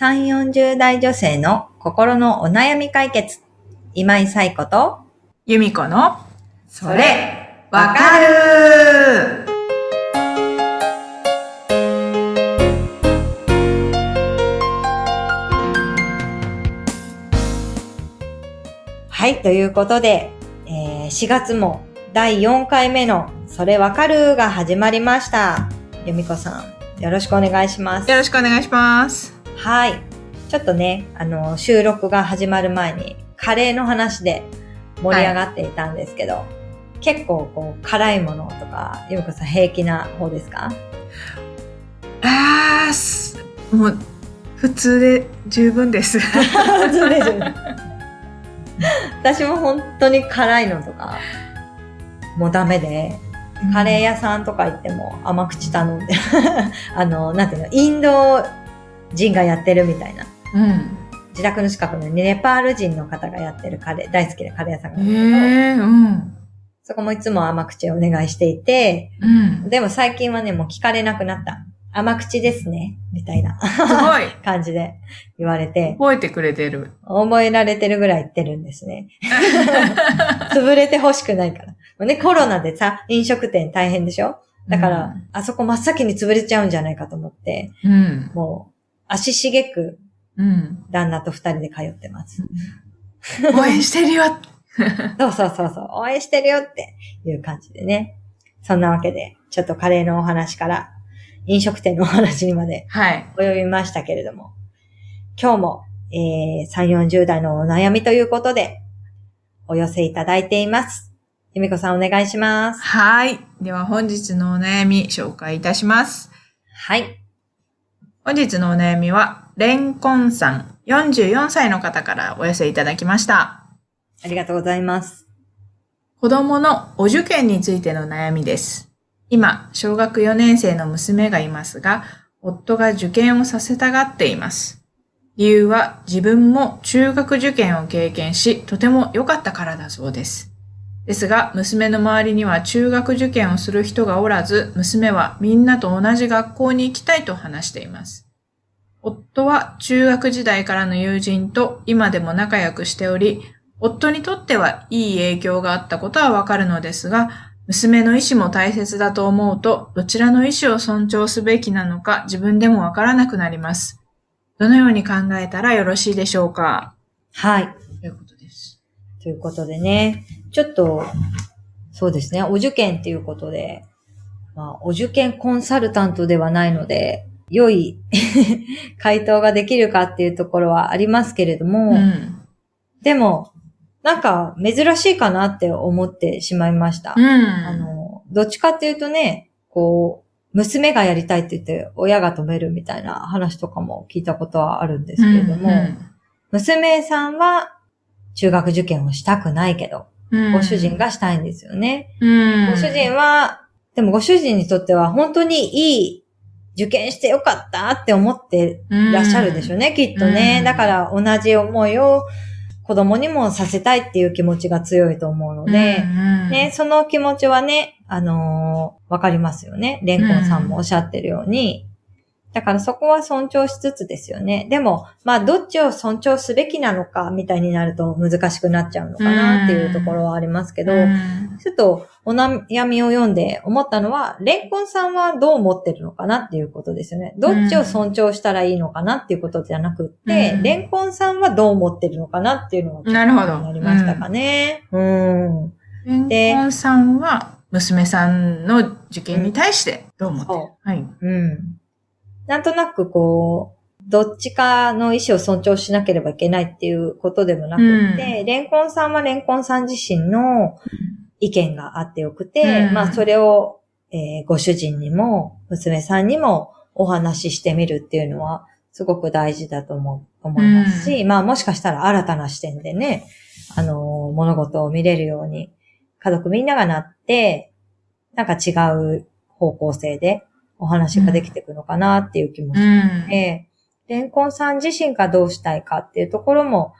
3、40代女性の心のお悩み解決。今井彩子と、由美子の、それ、わかるはい、ということで、えー4月も第4回目のそれわかるが始まりました。由美子さん、よろしくお願いします。よろしくお願いします。はい。ちょっとね、あの、収録が始まる前に、カレーの話で盛り上がっていたんですけど、結構こう、辛いものとか、由美子さん平気な方ですか？あーす、もう、普通で十分です。そうです私も本当に辛いのとか、もうダメで、カレー屋さんとか行っても甘口頼んで、あの、なんていうの、インド人がやってるみたいな。うん。自宅の近くにネパール人の方がやってるカレー、大好きでカレー屋さんがあへるんだけど、えうん。そこもいつも甘口をお願いしていて、うん。でも最近はね、もう聞かれなくなった。甘口ですね、みたいなすごい。感じで言われて、覚えてくれてる。覚えられてるぐらい言ってるんですね。潰れて欲しくないから。もうね、コロナでさ、飲食店大変でしょ？だから、あそこ真っ先に潰れちゃうんじゃないかと思って、うん。もう、足しげくうん。旦那と二人で通ってます。応援してるよ。そうそうそうそう、応援してるよっていう感じでね。そんなわけで、ちょっとカレーのお話から、飲食店のお話にまではい。及びましたけれども、今日も、えー、3、40代のお悩みということで、お寄せいただいています。由美子さんお願いします。はい。では本日のお悩み紹介いたします。はい。本日のお悩みは、レンコンさん、44歳の方からお寄せいただきました。ありがとうございます。子供のお受験についての悩みです。今、小学4年生の娘がいますが、夫が受験をさせたがっています。理由は自分も中学受験を経験し、とても良かったからだそうです。ですが、娘の周りには中学受験をする人がおらず、娘はみんなと同じ学校に行きたいと話しています。夫は中学時代からの友人と今でも仲良くしており、夫にとってはいい影響があったことはわかるのですが、娘の意思も大切だと思うと、どちらの意思を尊重すべきなのか自分でもわからなくなります。どのように考えたらよろしいでしょうか？はい。ということです。ということでね、ちょっと、そうですね、お受験っていうことで、まあ、お受験コンサルタントではないので、良い 回答ができるかっていうところはありますけれども、うん。でも、なんか珍しいかなって思ってしまいました。うん。あの、どっちかっていうとね、こう、娘がやりたいって言って親が止めるみたいな話とかも聞いたことはあるんですけれども、娘さんは中学受験をしたくないけど、うんご主人、がしたいんですよね。うん、ご主人は、でもご主人にとっては本当にいい受験してよかったって思っていらっしゃるでしょうね、きっとね。うんだから同じ思いを子供にもさせたいっていう気持ちが強いと思うので、うんね、その気持ちはね、あのーわかりますよね。レンコンさんもおっしゃってるように。だからそこは尊重しつつですよね。でも、まあ、どっちを尊重すべきなのか、みたいになると難しくなっちゃうのかなっていうところはありますけど、うんちょっとお悩みを読んで思ったのは、レンコンさんはどう思ってるのかなっていうことですよね。どっちを尊重したらいいのかなっていうことじゃなくって、うんレンコンさんはどう思ってるのかなっていうのがなるほどなりましたかね。うん。レンコンさんは娘さんの受験に対してどう思ってる、そはい。うん。なんとなくこう、どっちかの意思を尊重しなければいけないっていうことでもなくって、うん。レンコンさんはレンコンさん自身の意見があってよくて、うん。まあそれを、えーご主人にも娘さんにもお話ししてみるっていうのはすごく大事だと思う思いますし、まあもしかしたら新たな視点でね、あのー物事を見れるように家族みんながなって、なんか違う方向性でお話ができていくのかなっていう気もしうん。て、レンコンさん自身がどうしたいかっていうところも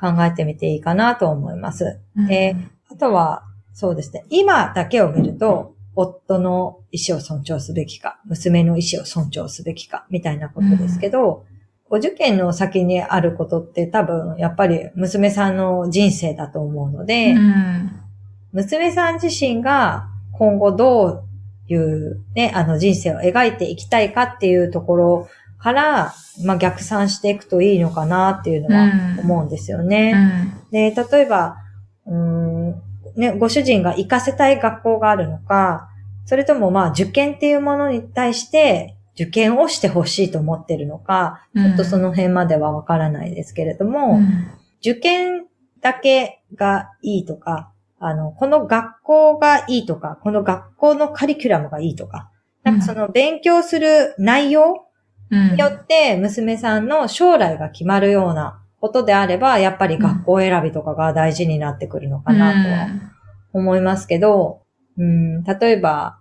考えてみていいかなと思います。であとは、そうですね。今だけを見ると、夫の意思を尊重すべきか、娘の意思を尊重すべきか、みたいなことですけど、お受験の先にあることって多分、やっぱり娘さんの人生だと思うので、うん。娘さん自身が今後どういうね、あの人生を描いていきたいかっていうところから、まあ逆算していくといいのかなっていうのはうん思うんですようね。ん。で、例えば、うーん、ね、ご主人が行かせたい学校があるのか、それともまあ受験っていうものに対して受験をしてほしいと思ってるのか、ちょっとその辺まではわからないですけれども、うん受験だけがいいとか、あの、この学校がいいとか、この学校のカリキュラムがいいとか、なんかその勉強する内容うんによって娘さんの将来が決まるようなことであれば、やっぱり学校選びとかが大事になってくるのかなとは思いますけど、うん、例えば、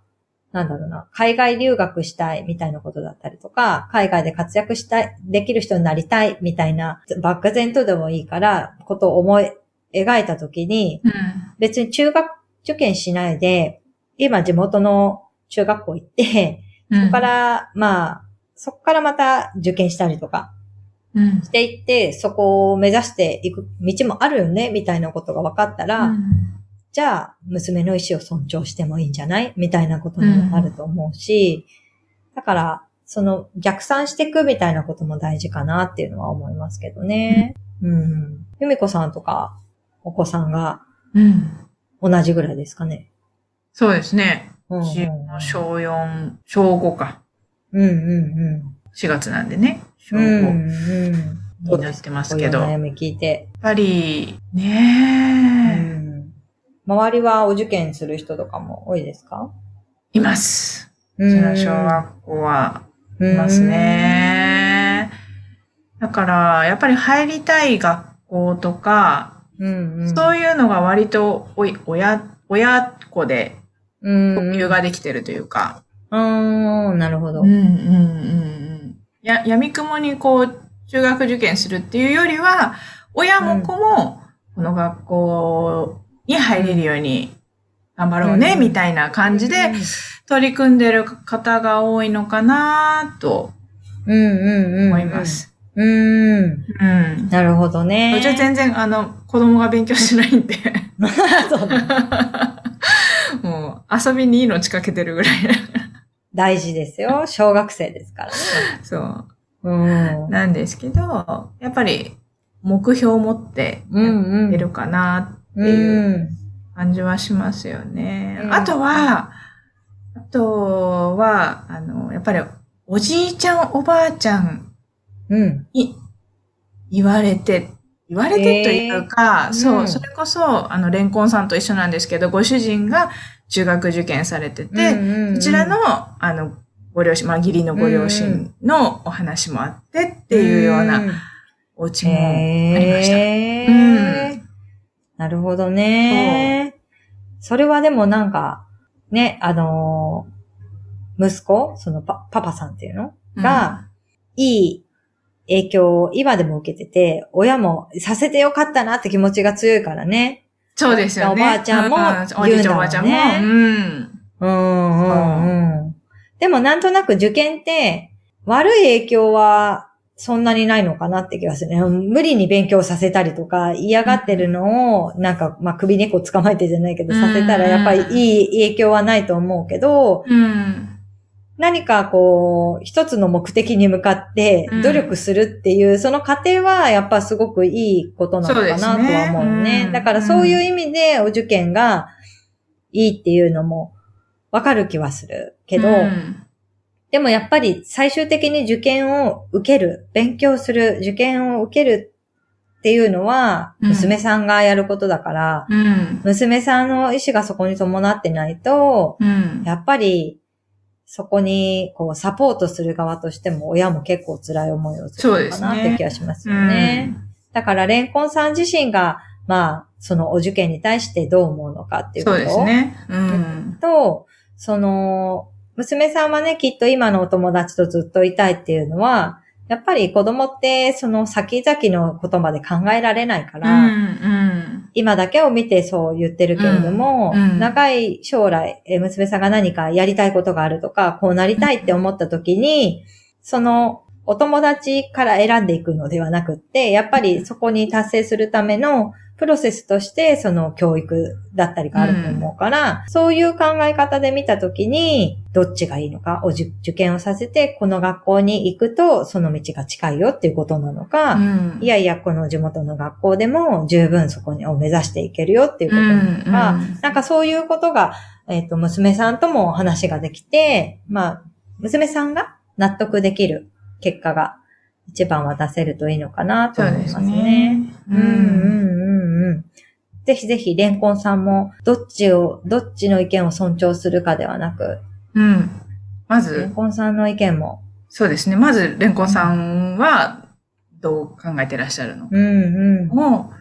なんだろうな、海外留学したいみたいなことだったりとか、海外で活躍したい、できる人になりたいみたいな、漠然とでもいいから、ことを思い描いたときに、うん。別に中学受験しないで、今地元の中学校行って、うん。そこから、まあ、そこからまた受験したりとかうん、していって、そこを目指していく道もあるよね、みたいなことが分かったら、うんじゃあ、娘の意思を尊重してもいいんじゃない？みたいなことにもなると思うし、だから、その逆算していくみたいなことも大事かなっていうのは思いますけどね。うん。ゆみこさんとか、お子さんがうん。同じぐらいですかね。そうですね。うん、小4、小5か。うんうん4月なんでね。小うん。う5んうん。になってますけど。悩み聞いて。ぱり、うねん。周りはお受験する人とかも多いですか？え、います。ううちの小学校はいます。ね。だから、やっぱり入りたい学校とか、うんうん。そういうのが割と、おい、親、親子でうん。共有ができてるというか、うーん、なるほど。うんうんうんうん。や、闇雲にこう、中学受験するっていうよりは、親も子も、この学校に入れるように頑張ろうね、うんみたいな感じで取り組んでる方が多いのかなとうんうんうん。思いま。す。うん。うん。なるほどね。うちは全然、あの、子供が勉強しないんで、そうだ もう遊びに命かけてるぐらい。大事ですよ。小学生ですからね。そう。うん。なんですけど、やっぱり目標を持ってうんうん。出るかなってう。いうん感じはしますよね。うんあとは、あとは、あの、やっぱりおじいちゃんおばあちゃんうん。に言われて、言われてというか、えーそう、うん。それこそ、あの、レンコンさんと一緒なんですけど、ご主人が中学受験されてて、でそちらの、あの、ご両親、まあ、義理のご両親のお話もあってっていうようなお家もありました。へうー。なるほどね。それはでもなんか、ね、あのー息子そのパパパさんっていうの？が、いい影響を今でも受けてて、親もさせてよかったなって気持ちが強いからね。そうですよね。おばあちゃんもうおじいちゃんおばあちゃんも。言うん。うんうんうん。でもなんとなく受験って悪い影響はそんなにないのかなって気がするね。無理に勉強させたりとか嫌がってるのをなんかまあ首猫捕まえてじゃないけどうんさせたらやっぱりいい影響はないと思うけど、うん。何かこう一つの目的に向かってうん努力するっていう、その過程はやっぱすごくいいことなのかなとは思うねね。うんだからそういう意味でお受験がいいっていうのもわかる気はするけど、うんでもやっぱり最終的に受験を受ける、勉強する、受験を受けるっていうのは、うん娘さんがやることだから、うん。娘さんの意思がそこに伴ってないと、うん。やっぱり、そこに、こう、サポートする側としても、親も結構辛い思いをするのかなって気がしますよね。だから、レンコンさん自身が、まあ、そのお受験に対してどう思うのかっていうこそうとですね。うん。と、その、娘さんはね、きっと今のお友達とずっといたいっていうのは、やっぱり子供ってその先々のことまで考えられないかうら、ん。今だけを見てそう言ってるけれども、うんうん長い将来、えー娘さんが何かやりたいことがあるとか、こうなりたいって思った時に、そのお友達から選んでいくのではなくって、やっぱりそこに達成するためのプロセスとして、その教育だったりがあると思うから、そういう考え方で見たときに、どっちがいいのか、お受受験をさせて、この学校に行くと、その道が近いよっていうことなのか、うんいやいや、この地元の学校でも十分そこにを目指していけるよっていうことなのか、うんなんかそういうことが、えっ、と、娘さんとも話ができて、まあ、娘さんが納得できる結果が一番は出せるといいのかなと思いますねね。。ううんうんうんうん。ぜひぜひ、レンコンさんも、どっちを、どっちの意見を尊重するかではなく、うん。まレンず、コンさんの意見も、そうですね。まず、レンコンさんは、どう考えてらっしゃるのかうんうん。を、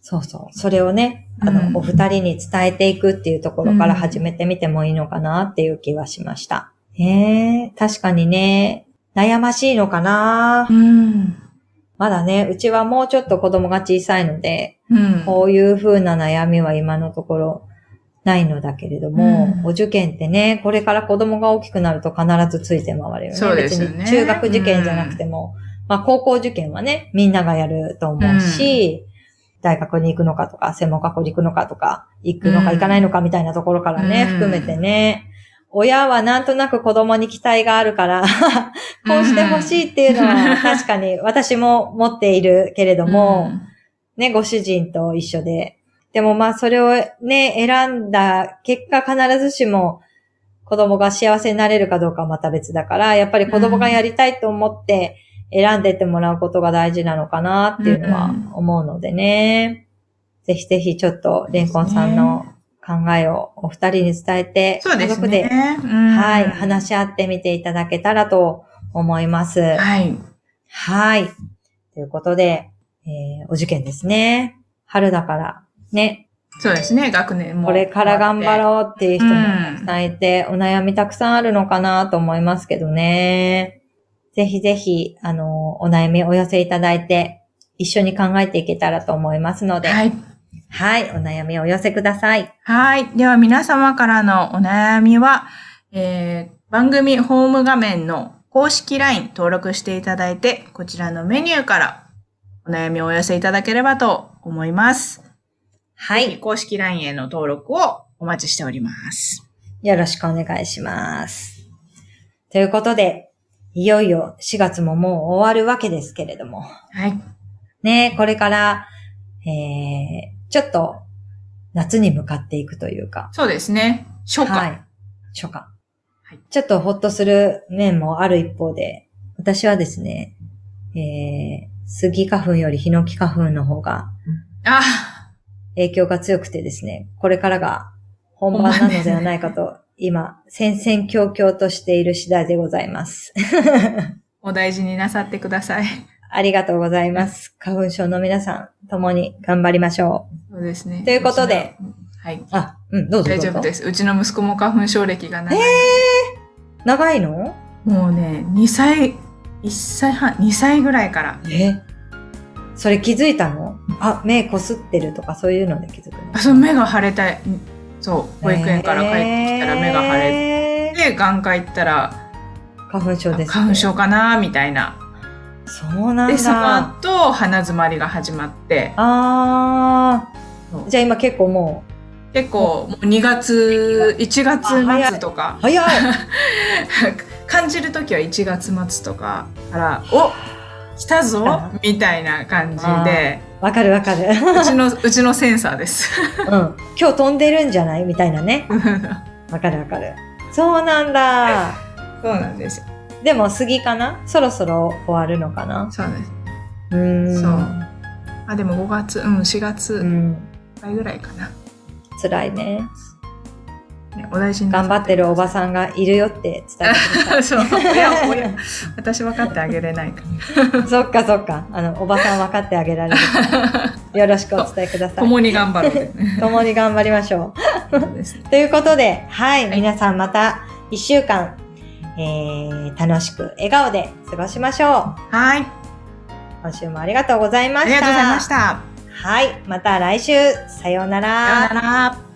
そうそう。それをね、あの、うんお二人に伝えていくっていうところから始めてみてもいいのかなっていう気はしました。へえ、確かにね、悩ましいのかな、うん。まだね、うちはもうちょっと子供が小さいので、うん。こういう風な悩みは今のところないのだけれども、うん。お受験ってね、これから子供が大きくなると必ずついて回るよね。そうですよね。別に中学受験じゃなくても、まあ高校受験はね、みんながやると思うし、大学に行くのかとか、専門学校に行くのかとか、行くのかうん行かないのかみたいなところからね、うん。含めてね、親はなんとなく子供に期待があるから、こうしてほしいっていうのは 確かに私も持っているけれども、ね、ご主人と一緒で。でもまあそれをね、選んだ結果必ずしも子供が幸せになれるかどうかはまた別だから、やっぱり子供がやりたいと思って選んでってもらうことが大事なのかなっていうのはうん思うのでね。ぜひぜひちょっとレンコンさんの考えをお二人に伝えて、そうです家族で、ね。うんはい、話し合ってみていただけたらと思います。はい。はい。ということで、えーお受験ですね。春だから、ね、そうですね。学年も。これから頑張う。ろうっていう人もたくさんいて、お悩みたくさんあるのかなと思いますけどね。ぜひぜひ、あの、お悩みお寄せいただいて、一緒に考えていけたらと思いますので、はい、はい。お悩みをお寄せください。はい。では皆様からのお悩みは、えー番組ホーム画面の公式 LINE 登録していただいて、こちらのメニューからお悩みをお寄せいただければと思います。はい。公式 LINE への登録をお待ちしております。よろしくお願いします。ということで、いよいよ4月ももう終わるわけですけれども、はい。ね、これから、えー、ちょっと夏に向かっていくというか、そうですね。初夏。はい。初夏。はいちょっとほっとする面もある一方で、私はですね、えー、杉花粉よりヒノキ花粉の方があ、影響が強くてですね、これからが本番なのではないかと、今、戦々恐々としている次第でございます。お大事になさってください。ありがとうございます。花粉症の皆さん、共に頑張りましょう。そうですね。ということで。はい。あ、うん、どうぞどうぞ。大丈夫です。うちの息子も花粉症歴が長い。長いの？もうね、2歳、1歳半、2歳ぐらいから。え？それ気づいたの？あ、目こすってるとかそういうので気づくの？あ、そう、目が腫れたい。そう、保育園から帰ってきたら目が腫れれて、眼科行ったら、花粉症です、ね。花粉症かなみたいな。そうなんで、そのだ。後、鼻詰まりが始まって、あそうー。じゃあ今結構も結構、もう2月、1月末とかう、、早い 感じるときは1月末とかから、お来たぞみたいな感じで、わかるわかる。うちの、うちのセンサーです。うん。今日飛んでるんじゃない？みたいなね。わかるわかる。そうなんだ。そうなんですよ。でも杉かな？そろそろ終わるのかな？そうです。うーん。そうあ、でも5月、うん、4月うん。ぐらいかな。辛いね。ね、お大事頑張ってるおばさんがいるよって伝えて。そう、親、親。私分かってあげれないか そっかそっか。あの、おばさん分かってあげられるから。よろしくお伝えください。共に頑張ろうでね。共に頑張りましょそう。ということで、はい、はい皆さんまた一週間、えー、楽しく笑顔で過ごしましょう。はい。今週もありがとうございました。ありがとうございました。はい、また来週、さようなさようなら。